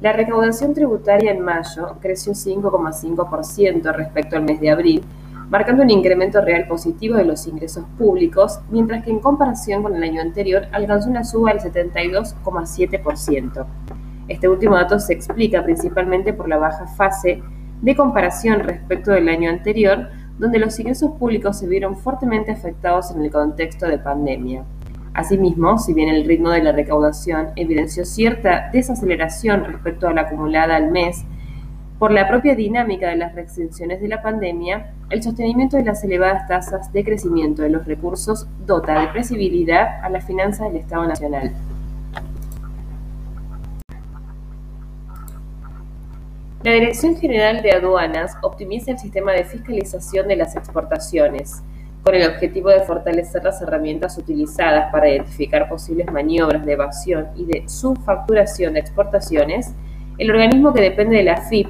La recaudación tributaria en mayo creció 5,5% respecto al mes de abril, marcando un incremento real positivo de los ingresos públicos, mientras que en comparación con el año anterior alcanzó una suba del 72,7%. Este último dato se explica principalmente por la baja fase de comparación respecto del año anterior, donde los ingresos públicos se vieron fuertemente afectados en el contexto de pandemia. Asimismo, si bien el ritmo de la recaudación evidenció cierta desaceleración respecto a la acumulada al mes, por la propia dinámica de las restricciones de la pandemia, el sostenimiento de las elevadas tasas de crecimiento de los recursos dota de previsibilidad a las finanzas del Estado Nacional. La Dirección General de Aduanas optimiza el sistema de fiscalización de las exportaciones, con el objetivo de fortalecer las herramientas utilizadas para identificar posibles maniobras de evasión y de subfacturación de exportaciones, el organismo que depende de la FIP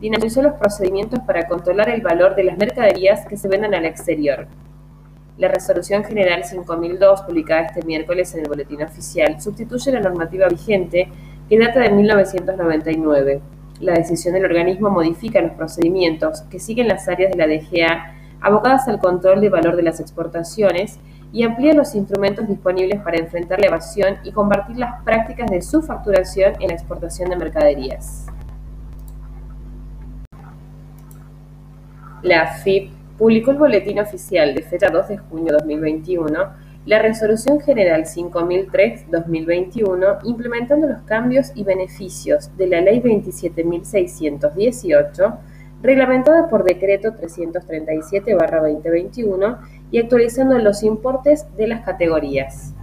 dinamizó los procedimientos para controlar el valor de las mercaderías que se venden al exterior. La Resolución General 5002, publicada este miércoles en el Boletín Oficial, sustituye la normativa vigente que data de 1999 la decisión del organismo modifica los procedimientos que siguen las áreas de la DGA abocadas al control de valor de las exportaciones y amplía los instrumentos disponibles para enfrentar la evasión y combatir las prácticas de subfacturación en la exportación de mercaderías. La FIP publicó el boletín oficial de fecha 2 de junio de 2021 la Resolución General 5003-2021, implementando los cambios y beneficios de la Ley 27.618, reglamentada por Decreto 337-2021 y actualizando los importes de las categorías.